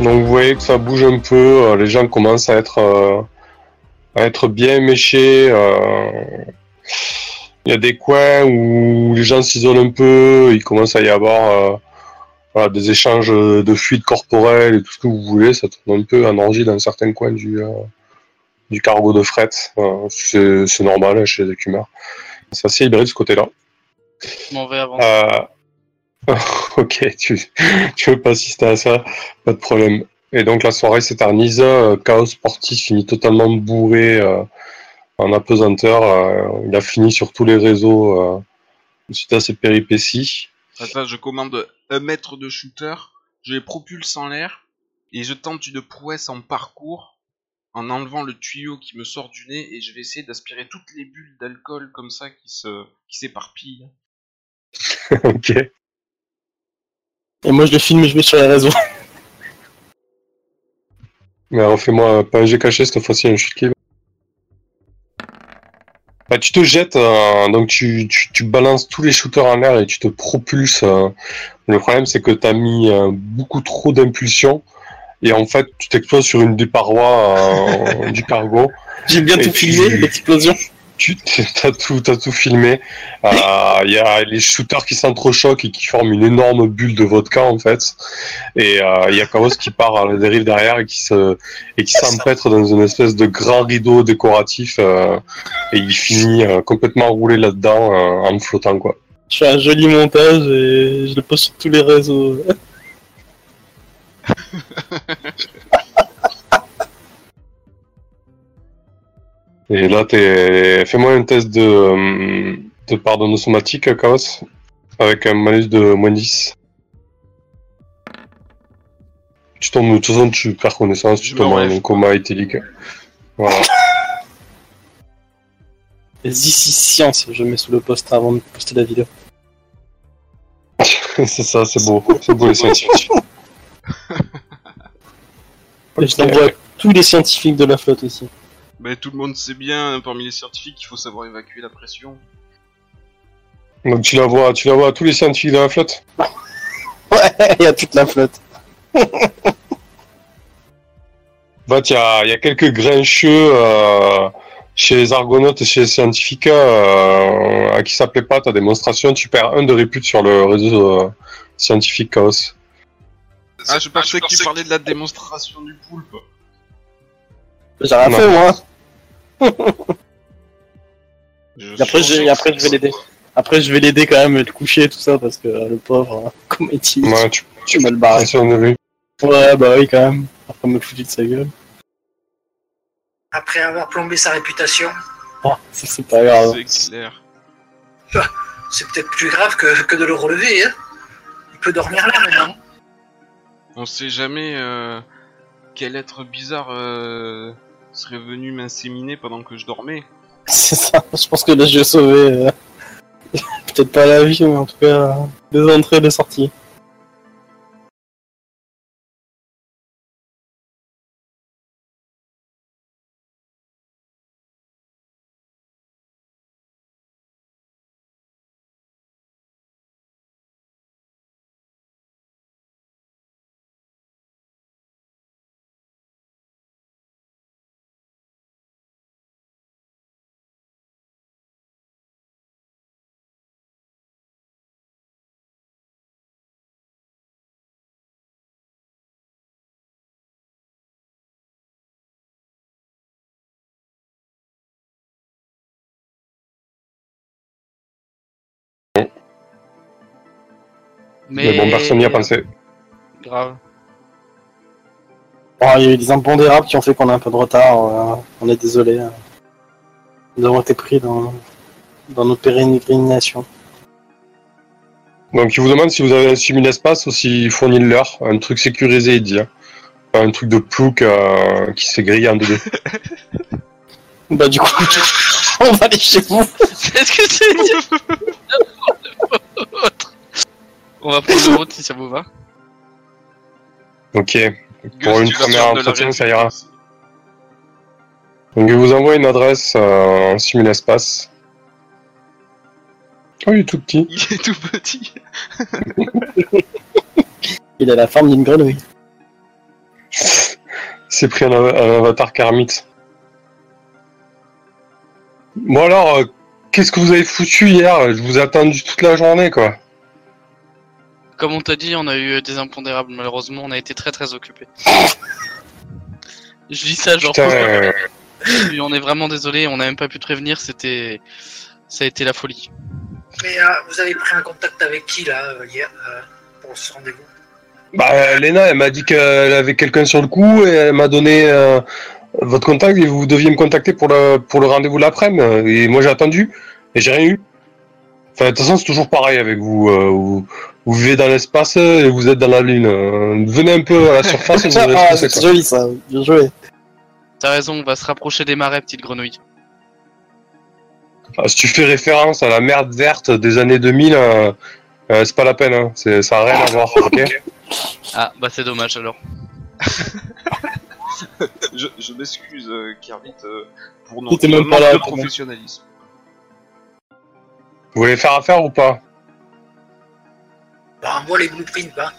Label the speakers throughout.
Speaker 1: Donc vous voyez que ça bouge un peu, euh, les gens commencent à être, euh, à être bien méchés. euh, Il y a des coins où les gens s'isolent un peu, il commence à y avoir euh, voilà, des échanges de fluides corporels et tout ce que vous voulez. Ça tourne un peu en orgie dans certains coins du, du cargo de fret. C'est normal chez les écumeurs. C'est assez hybride ce côté-là.
Speaker 2: M'en vais
Speaker 1: Euh, ok, tu, tu veux pas assister à ça, pas de problème. Et donc la soirée s'éternise, euh, Chaos Sportif finit totalement bourré euh, en apesanteur. euh, il a fini sur tous les réseaux euh, suite à ses péripéties.
Speaker 3: Attends, je commande un mètre de shooter, je les propulse en l'air, et je tente une prouesse en parcours, en enlevant le tuyau qui me sort du nez, et je vais essayer d'aspirer toutes les bulles d'alcool comme ça qui se qui s'éparpillent.
Speaker 1: ok.
Speaker 4: Et moi, je le filme et je mets sur les réseaux.
Speaker 1: Mais refais-moi pas un jet caché cette fois-ci, un shoot kill. Bah, tu te jettes, euh, donc tu, tu, tu balances tous les shooters en l'air et tu te propulses. euh. Le problème, c'est que tu as mis euh, beaucoup trop d'impulsion et en fait, tu t'exploses sur une des parois du cargo.
Speaker 4: J'ai bien tout filmé, l'explosion.
Speaker 1: Tu as tout, t'as tout filmé. Euh, Il y a les shooters qui s'entrechoquent et qui forment une énorme bulle de vodka en fait. Et euh, il y a Chaos qui part à la dérive derrière et qui se et qui s'empêtre dans une espèce de grand rideau décoratif euh, et il finit euh, complètement roulé là-dedans euh, en flottant quoi.
Speaker 4: Je fais un joli montage et je le poste sur tous les réseaux.
Speaker 1: Et là t'es fais-moi un test de euh, de pardon somatique Chaos avec un malus de moins 10. Tu tombes, de toute façon, tu perds connaissance, tu tombes en coma éthylique. Voilà.
Speaker 4: Vas-y, science, je mets sous le post avant de poster la vidéo.
Speaker 1: c'est ça, c'est beau. C'est beau les scientifiques.
Speaker 4: Et je t'envoie à tous les scientifiques de la flotte aussi.
Speaker 3: Mais tout le monde sait bien, parmi les scientifiques, qu'il faut savoir évacuer la pression.
Speaker 1: Donc tu la vois, tu la vois à tous les scientifiques de la flotte?
Speaker 4: Ouais, il y a toute la flotte.
Speaker 1: Bah, il y a, il y a quelques grincheux euh, chez les argonautes et chez les scientifiques euh, à qui ça plaît pas ta démonstration. Tu perds un de répute sur le réseau euh, scientifique Chaos.
Speaker 3: Ah, je pensais que tu parlais de la démonstration du poulpe.
Speaker 4: J'ai rien
Speaker 1: Non.
Speaker 4: fait, moi.
Speaker 3: Je
Speaker 4: après, je, et après, je vais l'aider. Après, je vais l'aider quand même, le coucher et tout ça, parce que euh, le pauvre, euh, comme est
Speaker 1: Ouais, tu
Speaker 4: tu me le
Speaker 1: de lui.
Speaker 4: Ouais, bah oui, quand même. Après, me foutu de sa gueule.
Speaker 5: Après avoir plombé sa réputation,
Speaker 4: Oh, ça, c'est pas grave.
Speaker 3: C'est clair.
Speaker 5: c'est peut-être plus grave que, que de le relever. Hein. Il peut dormir là maintenant.
Speaker 3: On sait jamais euh, quel être bizarre euh, serait venu m'inséminer pendant que je dormais.
Speaker 4: C'est ça, je pense que là, je vais sauver. euh, Peut-être pas la vie, mais en tout cas, euh, des entrées et des sorties.
Speaker 1: Mais bon, personne n'y a pensé.
Speaker 2: Grave.
Speaker 4: Bon, il y a eu des impondérables qui ont fait qu'on a un peu de retard. euh, on est désolé. euh. Nous avons été pris dans, dans nos pérégrinations.
Speaker 1: Donc il vous demande si vous avez un simul-espace ou s'il fournit le leur, un truc sécurisé, il dit. hein. Pas Un truc de plouc euh, qui se fait griller en deux.
Speaker 4: Bah, du coup, on va aller chez vous.
Speaker 2: Est-ce que c'est dire On va prendre le route si ça vous va.
Speaker 1: Ok. Pour une première entretien, ça ira. Donc il vous envoie une adresse euh, en simul-espace. Oh, il est tout petit.
Speaker 3: Il est tout petit.
Speaker 4: Il a la forme d'une grenouille.
Speaker 1: s'est pris un, av- un avatar Kermit. Bon alors, euh, qu'est-ce que vous avez foutu hier? Je vous ai attendu toute la journée, quoi.
Speaker 2: Comme on t'a dit, on a eu des impondérables. Malheureusement, on a été très très occupés. Je dis ça genre.
Speaker 1: Putain,
Speaker 2: on est vraiment désolé. On n'a même pas pu te prévenir. C'était, ça a été la folie.
Speaker 5: Mais euh, vous avez pris un contact avec qui là euh, hier euh, pour ce rendez-vous?
Speaker 1: Bah, Léna, elle m'a dit qu'elle avait quelqu'un sur le coup et elle m'a donné euh, votre contact et vous deviez me contacter pour le, pour le rendez-vous l'après-midi. Et moi, j'ai attendu et j'ai rien eu. Enfin, de toute façon, c'est toujours pareil avec vous. euh, vous, vous vivez dans l'espace et vous êtes dans la lune. Euh, venez un peu à la surface et vous
Speaker 4: Ah,
Speaker 1: c'est,
Speaker 4: joli ça, bien joué.
Speaker 2: T'as raison. On va se rapprocher des marais, petite grenouille.
Speaker 1: Ah, si tu fais référence à la merde verte des années 2000, euh, euh, c'est pas la peine. Hein. C'est- Ça a rien à voir. ok
Speaker 2: Ah, bah c'est dommage alors.
Speaker 3: Je, je m'excuse, euh, Kermit, euh, pour notre manque de professionnalisme.
Speaker 1: Vous voulez faire affaire ou pas
Speaker 5: Bah, moi, les blueprints, bah.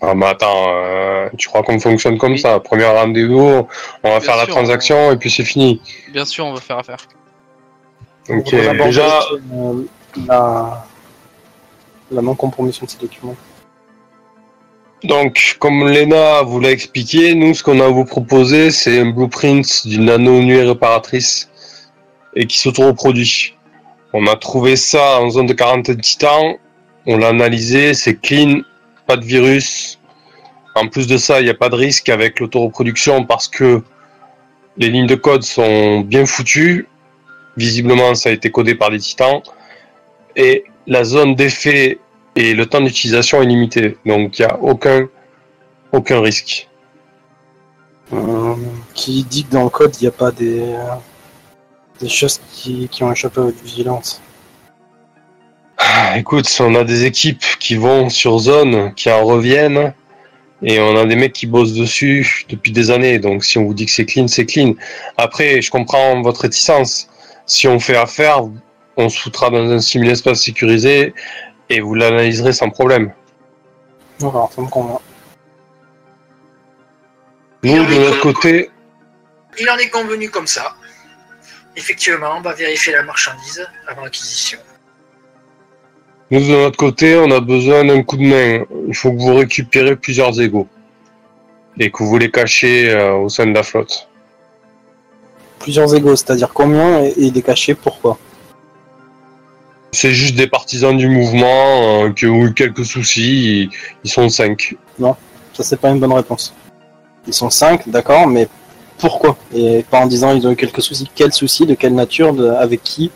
Speaker 1: Ah mais attends, euh, tu crois qu'on fonctionne comme
Speaker 2: Oui.
Speaker 1: ça Premier rendez-vous, on va
Speaker 2: Bien
Speaker 1: faire la transaction et puis c'est fini.
Speaker 2: Bien sûr, on va faire affaire.
Speaker 1: Ok,
Speaker 4: On va aborder
Speaker 1: déjà,
Speaker 4: euh, la, la non-compromission de ces documents.
Speaker 1: donc comme Lena vous l'a expliqué, nous ce qu'on a à vous proposer c'est un blueprint d'une nano-nuée réparatrice et qui s'auto-reproduit. On a trouvé ça en zone de quarantaine titan, on l'a analysé, c'est clean, pas de virus. En plus de ça, il n'y a pas de risque avec l'autoreproduction parce que les lignes de code sont bien foutues. Visiblement, ça a été codé par des titans. Et la zone d'effet et le temps d'utilisation est limité. Donc, il n'y a aucun, aucun risque.
Speaker 4: Euh, qui dit que dans le code, il n'y a pas des, euh, des choses qui, qui ont échappé à votre vigilance.
Speaker 1: Ah, Écoute, on a des équipes qui vont sur zone, qui en reviennent, et on a des mecs qui bossent dessus depuis des années. Donc, si on vous dit que c'est clean, c'est clean. Après, je comprends votre réticence. Si on fait affaire, on se foutra dans un simul-espace sécurisé et vous l'analyserez sans problème.
Speaker 4: Voilà, ça me convient.
Speaker 1: Nous, de notre côté,
Speaker 5: Il en est convenu comme ça. Effectivement, on va vérifier la marchandise avant l'acquisition.
Speaker 1: nous, de notre côté, on a besoin d'un coup de main. Il faut que vous récupérez plusieurs égaux et que vous les cachez euh, au sein de la flotte.
Speaker 4: Plusieurs égos, c'est-à-dire combien et, et des cachets, pourquoi?
Speaker 1: C'est juste des partisans du mouvement euh, qui ont eu quelques soucis. Ils, ils sont cinq.
Speaker 4: Ça, c'est pas une bonne réponse. Ils sont cinq, d'accord, mais pourquoi Et pas en disant ils ont eu quelques soucis. Quels soucis De quelle nature de, Avec qui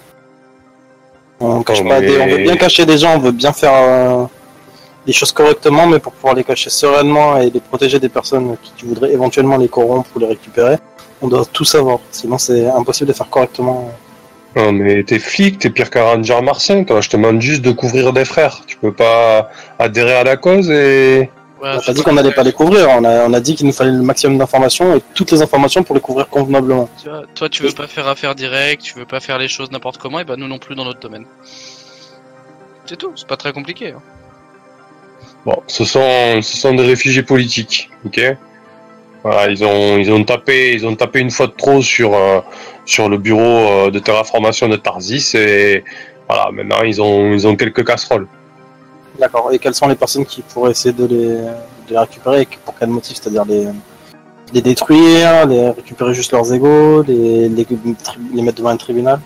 Speaker 4: on, cache pas des- on veut bien cacher des gens, on veut bien faire euh, les choses correctement, mais pour pouvoir les cacher sereinement et les protéger des personnes qui, qui voudraient éventuellement les corrompre ou les récupérer, on doit tout savoir. Sinon, c'est impossible de faire correctement.
Speaker 1: Non, mais t'es flic, t'es pire qu'un ranger martien, toi. Je te demande juste de couvrir des frères. Tu peux pas adhérer à la cause et.
Speaker 2: Ouais,
Speaker 4: On a dit qu'on allait
Speaker 2: vrai.
Speaker 4: pas les couvrir, on a, on a dit qu'il nous fallait le maximum d'informations et toutes les informations pour les couvrir convenablement.
Speaker 2: Tu vois, toi, tu veux pas faire affaire directe, tu veux pas faire les choses n'importe comment, et bah nous non plus dans notre domaine. C'est tout, c'est pas très compliqué. hein.
Speaker 1: Bon, ce sont, ce sont des réfugiés politiques, ok? Voilà, ils ont, ils ont tapé, ils ont tapé une fois de trop sur, euh, sur le bureau euh, de terraformation de Tarsis et voilà, maintenant ils ont, ils ont quelques casseroles.
Speaker 4: D'accord. Et quelles sont les personnes qui pourraient essayer de les, de les récupérer pour quel motif? C'est-à-dire les, détruire, les récupérer juste leurs égaux, les, les, mettre devant un tribunal?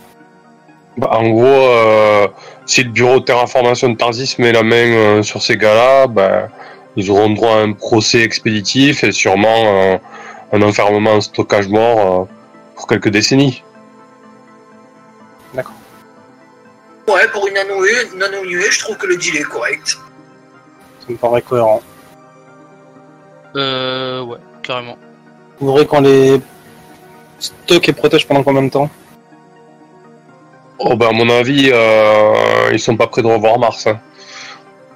Speaker 1: Bah, en gros, euh, si le bureau de terraformation de Tarsis met la main euh, sur ces gars-là, bah, ils auront droit à un procès expéditif et sûrement euh, un enfermement en stockage mort pour quelques décennies.
Speaker 5: Ouais, pour une nano-nuée, nano-nuée, je trouve que le deal est correct.
Speaker 4: Ça me paraît cohérent.
Speaker 2: Euh, ouais, carrément.
Speaker 4: Vous voudrez qu'on les stocke et protège pendant combien de temps?
Speaker 1: Oh, bah, à mon avis, euh, ils sont pas prêts de revoir Mars. hein.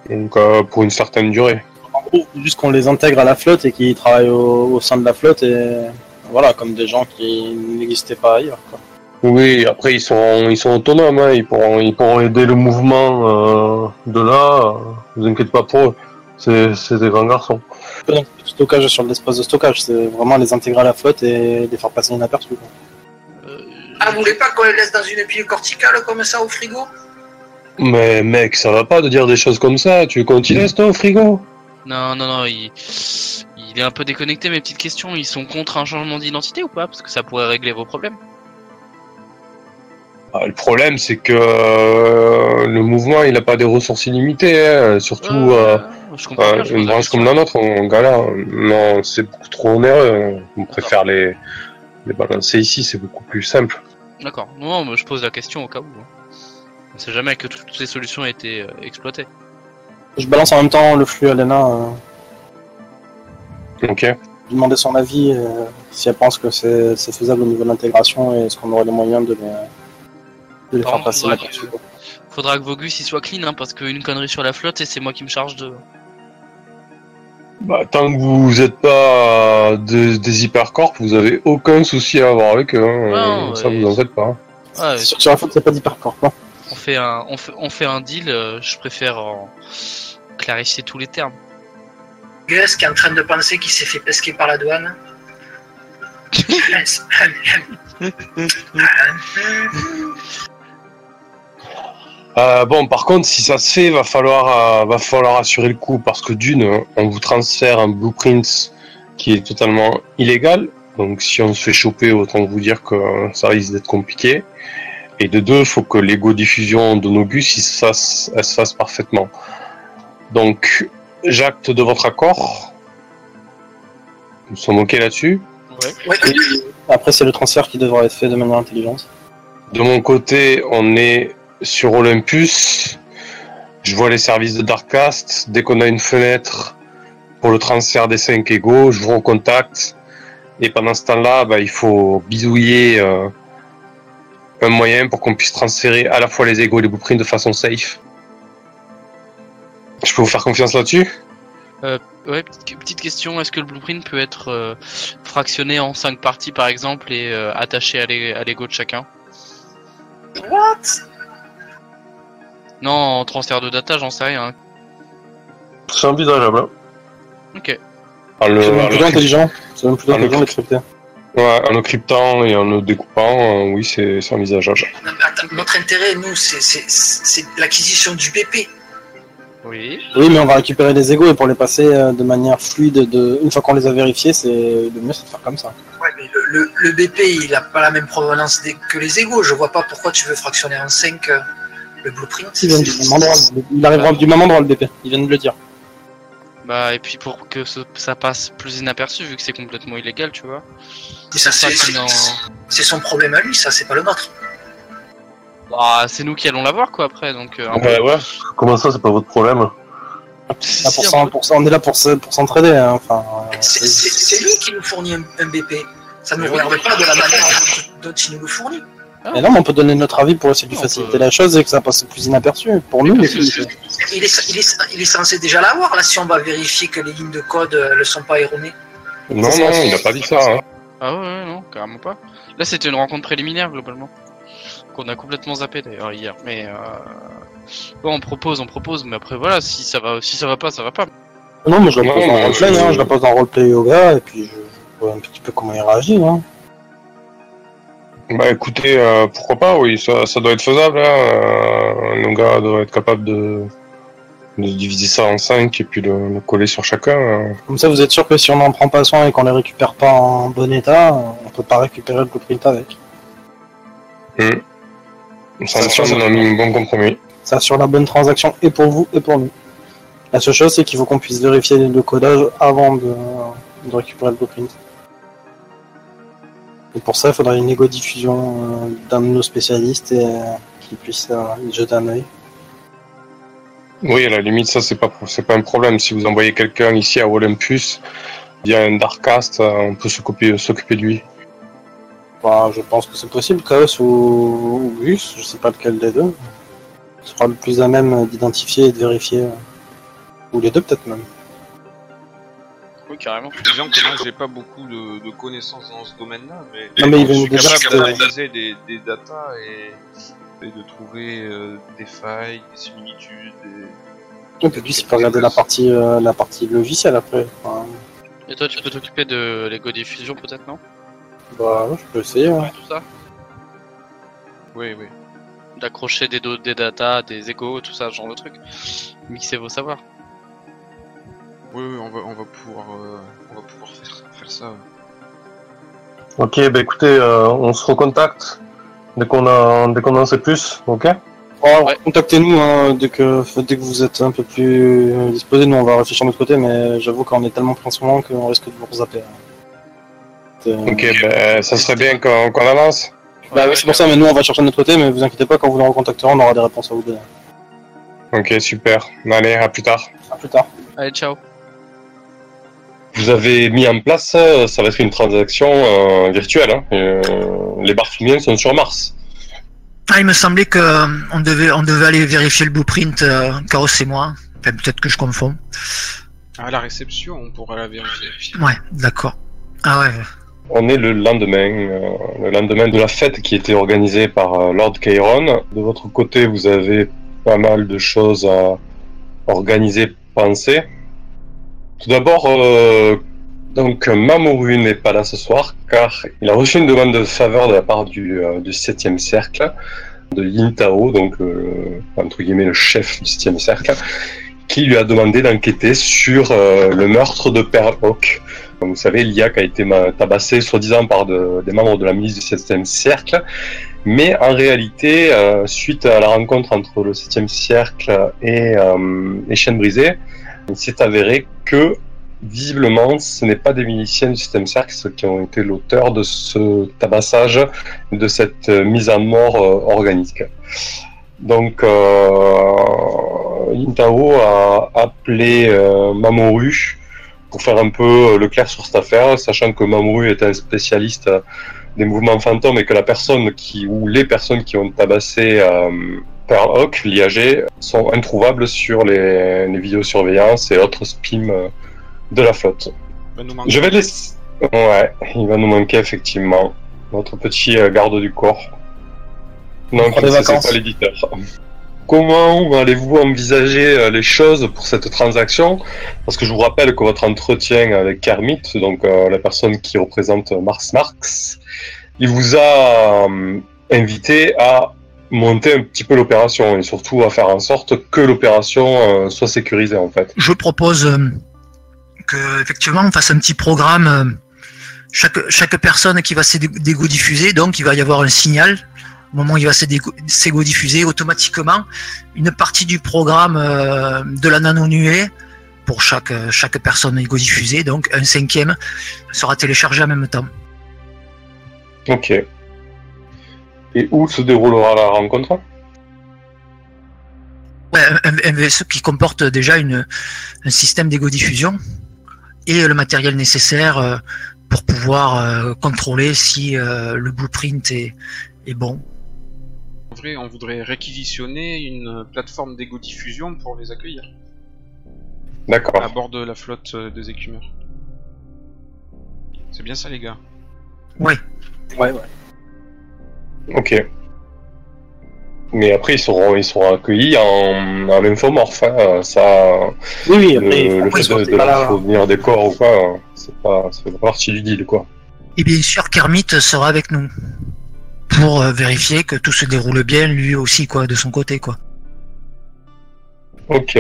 Speaker 1: Donc, euh, pour une certaine durée.
Speaker 4: En gros, juste qu'on les intègre à la flotte et qu'ils travaillent au, au sein de la flotte et voilà, comme des gens qui n'existaient pas ailleurs. Quoi.
Speaker 1: Oui, après, ils sont, ils sont autonomes. hein. Ils, pourront, ils pourront aider le mouvement euh, de là. vous inquiétez pas pour eux. C'est c'est des grands garçons.
Speaker 4: Donc, stockage sur l'espace de stockage. C'est vraiment les intégrer à la flotte et les faire passer inaperçus. quoi.
Speaker 2: Euh,
Speaker 5: Ah, vous voulez pas qu'on les laisse dans une pile corticale comme ça au frigo?
Speaker 1: Mais mec, ça va pas de dire des choses comme ça. Tu veux qu'on t'y laisse toi au frigo?
Speaker 2: Non, non, non, il... il est un peu déconnecté, mes petites questions. Ils sont contre un changement d'identité ou pas? Parce que ça pourrait régler vos problèmes.
Speaker 1: Ah, Le problème, c'est que euh, le mouvement, il a pas des ressources illimitées. hein. Surtout euh, euh, une branche comme la nôtre, on galère. Non, c'est beaucoup trop onéreux. On préfère les, les balancer ici, c'est beaucoup plus simple.
Speaker 2: D'accord. Non, mais je pose la question au cas où. hein. On sait jamais que toutes les solutions aient été exploitées.
Speaker 4: Je balance en même temps le flux à Lena.
Speaker 1: Ok.
Speaker 4: lui demander son avis euh, si elle pense que c'est c'est faisable au niveau de l'intégration et est-ce qu'on aurait les moyens de les, de les
Speaker 2: Par
Speaker 4: faire
Speaker 2: contre,
Speaker 4: passer
Speaker 2: faudra que- Faudra que Vogus il soit clean, hein, parce qu'une connerie sur la flotte et c'est moi qui me charge de.
Speaker 1: Bah, tant que vous êtes pas des, des hypercorps, vous avez aucun souci à avoir avec eux. hein.
Speaker 2: Non,
Speaker 1: ça,
Speaker 2: ouais.
Speaker 1: vous en faites pas.
Speaker 2: Ouais,
Speaker 4: Sur, sur la flotte, c'est pas d'hypercorps. non
Speaker 2: on fait un, on fait, on fait un deal. euh, je préfère euh, clarifier tous les termes.
Speaker 5: Gus qui est en train de penser qu'il s'est fait pesquer par la douane.
Speaker 1: Euh, bon, par contre, si ça se fait, va falloir, euh, va falloir assurer le coup parce que d'une, on vous transfère un blueprint qui est totalement illégal. Donc, si on se fait choper, autant vous dire que ça risque d'être compliqué. Et de deux, il faut que l'ego diffusion de nos gus, il se fasse, elle se fasse parfaitement. Donc, j'acte de votre accord. Nous sommes ok là-dessus.
Speaker 2: Ouais.
Speaker 5: Ouais,
Speaker 4: Et après, c'est le transfert qui devra être fait de manière intelligente.
Speaker 1: De mon côté, on est sur Olympus. Je vois les services de Darkcast. Dès qu'on a une fenêtre pour le transfert des 5 égaux, je vous recontacte. Et pendant ce temps-là, bah, il faut bidouiller euh, un moyen pour qu'on puisse transférer à la fois les égaux et les blueprints de façon safe. Je peux vous faire confiance là-dessus?
Speaker 2: Ouais, petite, petite question, est-ce que le blueprint peut être euh, fractionné en 5 parties par exemple et euh, attaché à l'ego de chacun?
Speaker 5: What?
Speaker 2: Non, en transfert de data, j'en sais rien.
Speaker 1: C'est envisageable. hein.
Speaker 2: Ok.
Speaker 1: En le,
Speaker 4: C'est même
Speaker 1: le
Speaker 4: plutôt intelligent. C'est même plutôt
Speaker 1: Ah,
Speaker 4: intelligent
Speaker 1: ouais, en le cryptant et en le découpant, euh, oui, c'est c'est envisageable.
Speaker 5: Non, mais attends, Notre intérêt, nous, c'est- c'est c'est l'acquisition du BP.
Speaker 2: Oui.
Speaker 4: Oui, mais on va récupérer les égos et pour les passer euh, de manière fluide, de... une fois qu'on les a vérifiés, c'est le mieux c'est de faire comme ça.
Speaker 5: Ouais, mais le, le- le BP, il a pas la même provenance des- que les égaux. Je vois pas pourquoi tu veux fractionner en 5 euh, le blueprint.
Speaker 4: Il vient du même endroit. Il arrivera du même endroit le BP. Il vient de le dire.
Speaker 2: Bah, et puis pour que ce- ça passe plus inaperçu, vu que c'est complètement illégal, tu vois.
Speaker 5: Et ça,
Speaker 2: C'est
Speaker 5: son problème à lui, ça, c'est pas le nôtre.
Speaker 2: Bah, c'est nous qui allons l'avoir, quoi, après, donc... euh, peu-
Speaker 1: Ouais, ouais. Comment ça, c'est pas votre problème
Speaker 4: Là, pour
Speaker 2: si,
Speaker 4: ça, pour ça, on est là pour, se- pour s'entraider. hein. Enfin, euh,
Speaker 5: C'est c'est- c'est lui qui nous fournit un, un BP. Ça ne nous regarde pas de la manière dont, dont il nous le fournit.
Speaker 4: Et non, mais on peut donner notre avis pour essayer de
Speaker 2: On
Speaker 4: faciliter
Speaker 2: peut-
Speaker 4: la chose et que ça passe plus inaperçu. Pour nous,
Speaker 5: Il est, il, est, il est censé déjà l'avoir, là, si on va vérifier que les lignes de code euh, ne sont pas erronées.
Speaker 1: Non, non, il a pas dit ça. Hein.
Speaker 2: Ah ouais, ouais, non, carrément pas. Là, c'était une rencontre préliminaire, globalement. Qu'on a complètement zappé, d'ailleurs, hier. Mais, euh... Bon, on propose, on propose, mais après, voilà, si ça va, si ça va pas, ça va pas.
Speaker 4: Non, mais je la pose en roleplay,
Speaker 1: je-
Speaker 4: hein. je la pose en roleplay au gars et puis je je vois un petit peu comment il réagit. Hein.
Speaker 1: Bah écoutez, euh, pourquoi pas, oui, ça, ça doit être faisable. Hein. Euh, nos gars doivent être capables de, de diviser ça en 5 et puis le, le coller sur chacun. hein.
Speaker 4: Comme ça, vous êtes sûr que si on n'en prend pas soin et qu'on les récupère pas en bon état, on peut pas récupérer le blueprint avec.
Speaker 1: Ça me semble on a mis un bon compromis.
Speaker 4: Ça assure la bonne transaction et pour vous et pour nous. La seule chose, c'est qu'il faut qu'on puisse vérifier le codage avant de, de récupérer le blueprint. Et pour ça, il faudrait une égo-diffusion euh, d'un de nos spécialistes et euh, qui puisse y jeter un œil.
Speaker 1: Oui, à la limite, ça c'est pas c'est pas un problème. Si vous envoyez quelqu'un ici à Olympus via un Darkcast, euh, on peut s'occuper s'occuper de lui.
Speaker 4: Bah, je pense que c'est possible, Chaos ou, ou Gus, je sais pas lequel des deux. sera le plus à même d'identifier et de vérifier. Ou les deux peut-être même.
Speaker 2: Oui, carrément.
Speaker 3: Disons que moi j'ai pas beaucoup de, de connaissances dans ce domaine-là, mais,
Speaker 4: Non, mais il
Speaker 3: je suis capable d'analyser des, des datas et, et de trouver euh, des failles, des similitudes. Des...
Speaker 4: Et puis il peut regarder la partie, euh, la partie logicielle après. Enfin,
Speaker 2: Et toi, tu peux t'occuper de l'ego diffusion peut-être, non?
Speaker 4: Bah, je peux essayer. ouais.
Speaker 2: Tout ça
Speaker 3: Oui, oui.
Speaker 2: D'accrocher des, do- des data, des égos, tout ça, ce genre de truc. Mixer vos savoirs.
Speaker 3: Oui, oui, on va, on va pouvoir, euh, on va pouvoir faire, faire ça.
Speaker 1: Ok, bah écoutez, euh, on se recontacte dès qu'on a, dès qu'on en sait plus, ok?
Speaker 2: Ouais.
Speaker 4: contactez-nous hein, dès que dès que vous êtes un peu plus euh, disposé. Nous, on va réfléchir de notre côté, mais j'avoue qu'on est tellement pris en ce moment qu'on risque de vous zapper. hein. Euh,
Speaker 1: Ok, bah ça serait bien qu'on qu'on avance.
Speaker 4: Bah oui, c'est pour ça, mais nous, on va chercher de notre côté, mais vous inquiétez pas, quand vous nous recontacterez, on aura des réponses à vous donner.
Speaker 1: Ok, super. Allez, à plus tard.
Speaker 4: À plus tard.
Speaker 2: Allez, ciao.
Speaker 1: Vous avez mis en place, euh, ça va être une transaction euh, virtuelle. Hein. Euh, les sont sur Mars.
Speaker 5: Ah, il me semblait que euh, on devait, on devait aller vérifier le blueprint, euh, Chaos et moi. Enfin, peut-être que je confonds.
Speaker 3: À la réception, on pourra la vérifier.
Speaker 5: Ouais, d'accord. Ah ouais.
Speaker 1: On est le lendemain, euh, le lendemain de la fête qui était organisée par euh, Lord Kairon. De votre côté, vous avez pas mal de choses à organiser, penser. Tout d'abord, euh, donc Mamoru n'est pas là ce soir car il a reçu une demande de faveur de la part du, euh, du 7e cercle, de Yintao, donc euh, entre guillemets le chef du 7e cercle, qui lui a demandé d'enquêter sur le meurtre de Pearl Hawk. Vous savez, l'IAC a été tabassé soi-disant par de- des membres de la milice du 7e cercle. Mais en réalité, suite à la rencontre entre le 7e cercle et les chaînes brisées, il s'est avéré que visiblement, ce n'est pas des miliciens du 7e cercle ceux qui ont été l'auteur de ce tabassage, de cette euh, mise à mort euh, organique. Donc, euh, Intao a appelé euh, Mamoru pour faire un peu le clair sur cette affaire, sachant que Mamoru est un spécialiste des mouvements fantômes et que la personne qui ou les personnes qui ont tabassé Pearl Hawk, l'IAG, sont introuvables sur les, les vidéosurveillances et autres spims euh, de la flotte.
Speaker 3: Va nous manquer.
Speaker 1: Je vais laisser. Ouais, il va nous manquer effectivement notre petit euh, garde du corps. Non, c'est pas l'éditeur. Comment allez-vous envisager euh, les choses pour cette transaction? Parce que je vous rappelle que votre entretien avec Kermit, donc euh, la personne qui représente Mars Marx, il vous a euh, invité à monter un petit peu l'opération et surtout à faire en sorte que l'opération euh, soit sécurisée en fait.
Speaker 5: Je propose euh, que effectivement on fasse un petit programme. euh, chaque, chaque personne qui va s'égo-diffuser, donc il va y avoir un signal. Au moment où il va s'égo- s'égo-diffuser, automatiquement, une partie du programme de la nano-nuée pour chaque, chaque personne égo-diffusée, donc un cinquième sera téléchargé en même temps.
Speaker 1: Ok. Et où se déroulera la rencontre?
Speaker 5: Ouais, un, un VSE qui comporte déjà une, un système d'égo-diffusion et le matériel nécessaire euh, pour pouvoir euh, contrôler si euh, le blueprint est, est bon.
Speaker 3: En vrai, on voudrait réquisitionner une plateforme d'égo-diffusion pour les accueillir à
Speaker 1: D'accord.
Speaker 3: bord de la flotte des écumeurs. C'est bien ça, les gars?
Speaker 4: Ouais, ouais.
Speaker 1: Ok. Mais après, ils seront, ils seront accueillis en, en infomorphe. hein. Ça,
Speaker 4: Oui, oui,
Speaker 1: le,
Speaker 4: après,
Speaker 1: le
Speaker 4: après,
Speaker 1: fait de,
Speaker 4: c'est
Speaker 1: de
Speaker 4: pas
Speaker 1: leur
Speaker 4: là.
Speaker 1: fournir des corps ou quoi, c'est pas, fait pas partie du deal, quoi.
Speaker 5: Et bien sûr, Kermit sera avec nous pour euh, vérifier que tout se déroule bien, lui aussi, quoi, de son côté, quoi.
Speaker 1: Ok.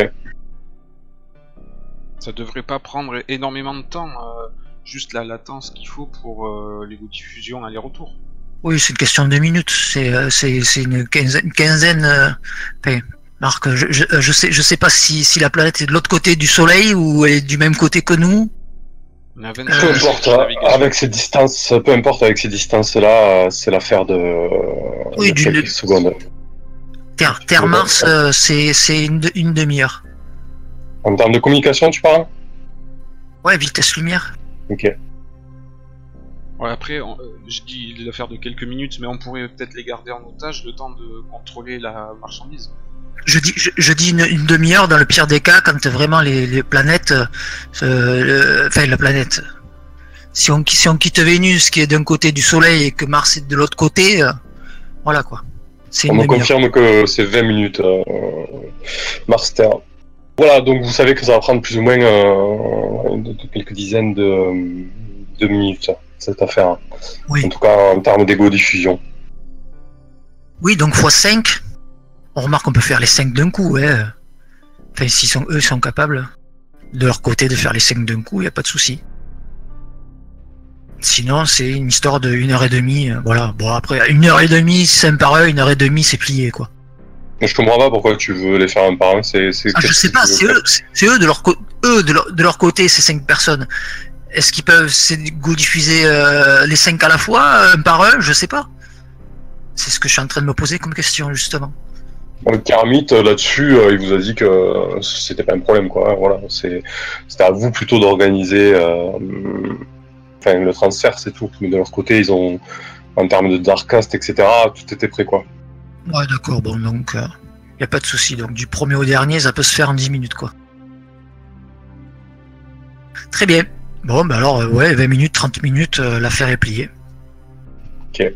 Speaker 3: Ça devrait pas prendre énormément de temps, euh, juste la latence qu'il faut pour euh, l'égo-diffusion aller-retour.
Speaker 5: Oui, c'est une question de minutes. C'est euh, c'est c'est une quinzaine, une quinzaine. euh, enfin, Marc, je, je, je sais je sais pas si, si la planète est de l'autre côté du Soleil ou elle est du même côté que nous.
Speaker 3: On a 20
Speaker 1: Peu
Speaker 5: Euh,
Speaker 1: importe, avec ces distances, peu importe avec ces distances-là, euh, c'est l'affaire de,
Speaker 5: Oui,
Speaker 1: de
Speaker 5: d'une-
Speaker 1: quelques secondes.
Speaker 5: Terre Terre Mars, euh, c'est c'est une, une demi-heure.
Speaker 1: En termes de communication, tu parles?
Speaker 5: Ouais, vitesse lumière.
Speaker 1: Ok.
Speaker 3: Ouais, après, on- euh, je dis l'affaire de quelques minutes, mais on pourrait peut-être les garder en otage le temps de contrôler la marchandise.
Speaker 5: Je dis je, je dis une, une demi-heure dans le pire des cas quand vraiment les, les planètes, euh, le- enfin la planète. Si on si on quitte Vénus qui est d'un côté du Soleil et que Mars est de l'autre côté, euh, voilà quoi.
Speaker 1: On me confirme que c'est 20 minutes, euh, Mars Terre. Voilà, donc vous savez que ça va prendre plus ou moins euh, de- de quelques dizaines de, de minutes, cette affaire.
Speaker 5: Oui.
Speaker 1: En tout cas, en termes d'égo-diffusion.
Speaker 5: Oui, donc x5. On remarque qu'on peut faire les 5 d'un coup, ouais. Enfin, s'ils sont, eux sont capables de leur côté de faire les 5 d'un coup, il a pas de souci. Sinon, c'est une histoire de une heure et demie. euh, Voilà. Bon, après, une heure et demie, 5 par un, une heure et demie, c'est plié, quoi.
Speaker 1: Mais je comprends pas pourquoi tu veux les faire un par un. C'est, c'est,
Speaker 5: Ah, je sais pas, c'est eux, c'est- eux de leur, eux de leur, de leur côté, ces 5 personnes. Est-ce qu'ils peuvent go diffuser euh, les 5 à la fois, un par un? Je sais pas. C'est ce que je suis en train de me poser comme question, justement.
Speaker 1: Bon, Kermit, euh, là-dessus, euh, il vous a dit que euh, c'était pas un problème, quoi. Voilà, c'est, c'était à vous plutôt d'organiser, euh, enfin, le transfert, c'est tout. Mais de leur côté, ils ont, en termes de Darkcast, etc., tout était prêt, quoi.
Speaker 5: Ouais, d'accord, bon, donc, il n'y a pas de souci. Donc, du premier au dernier, ça peut se faire en 10 minutes, quoi. Très bien. Bon, bah alors, euh, ouais, 20 minutes, 30 minutes, euh, l'affaire est pliée.
Speaker 1: Ok.